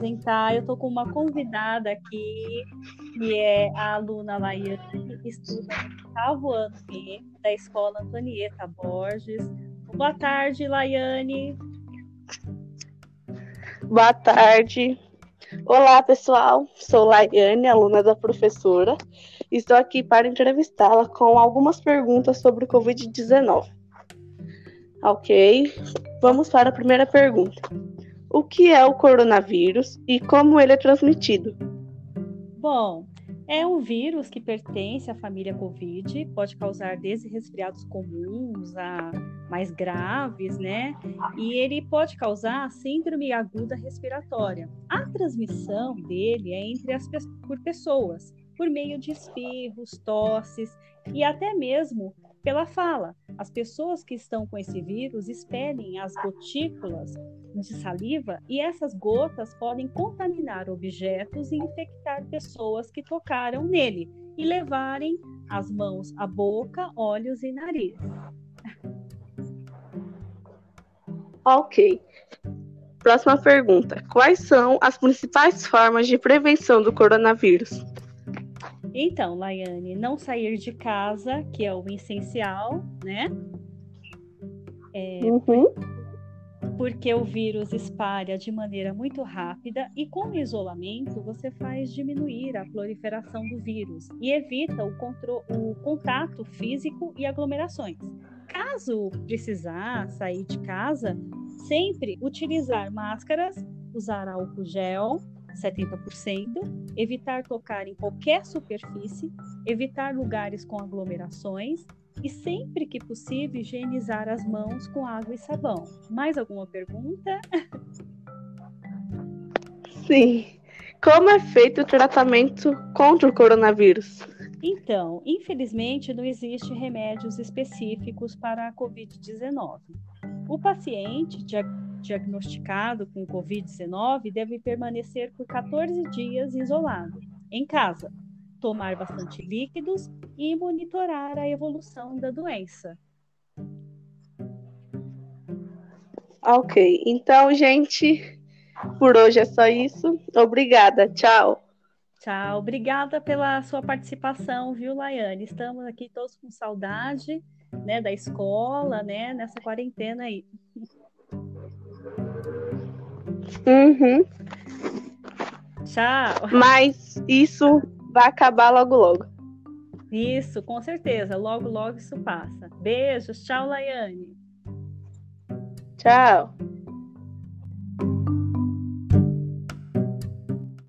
apresentar. Eu estou com uma convidada aqui, que é a aluna Laiane, que estuda no oitavo ano B da Escola Antonieta Borges. Boa tarde, Laiane. Boa tarde. Olá, pessoal. Sou Laiane, aluna da professora. Estou aqui para entrevistá-la com algumas perguntas sobre o Covid-19. Ok, vamos para a primeira pergunta. O que é o coronavírus e como ele é transmitido? Bom, é um vírus que pertence à família Covid, pode causar desde resfriados comuns a mais graves, né? E ele pode causar síndrome aguda respiratória. A transmissão dele é entre as por pessoas, por meio de espirros, tosses e até mesmo pela fala. As pessoas que estão com esse vírus expelem as gotículas de saliva e essas gotas podem contaminar objetos e infectar pessoas que tocaram nele e levarem as mãos à boca, olhos e nariz. Ok. Próxima pergunta. Quais são as principais formas de prevenção do coronavírus? Então, Laiane, não sair de casa, que é o essencial, né? É, uhum. Porque o vírus espalha de maneira muito rápida e com o isolamento você faz diminuir a proliferação do vírus e evita o, o contato físico e aglomerações. Caso precisar sair de casa, sempre utilizar máscaras, usar álcool gel 70%, evitar tocar em qualquer superfície, evitar lugares com aglomerações e sempre que possível higienizar as mãos com água e sabão. Mais alguma pergunta? Sim. Como é feito o tratamento contra o coronavírus? Então, infelizmente, não existe remédios específicos para a COVID-19. O paciente diagnosticado com Covid-19 deve permanecer por 14 dias isolado, em casa, tomar bastante líquidos e monitorar a evolução da doença. Ok, então, gente, por hoje é só isso. Obrigada, tchau. Tchau, obrigada pela sua participação, viu, Laiane? Estamos aqui todos com saudade, né, da escola, né, nessa quarentena aí. Uhum. Tchau. Mas isso vai acabar logo logo. Isso, com certeza. Logo, logo isso passa. Beijos. Tchau, Laiane. Tchau.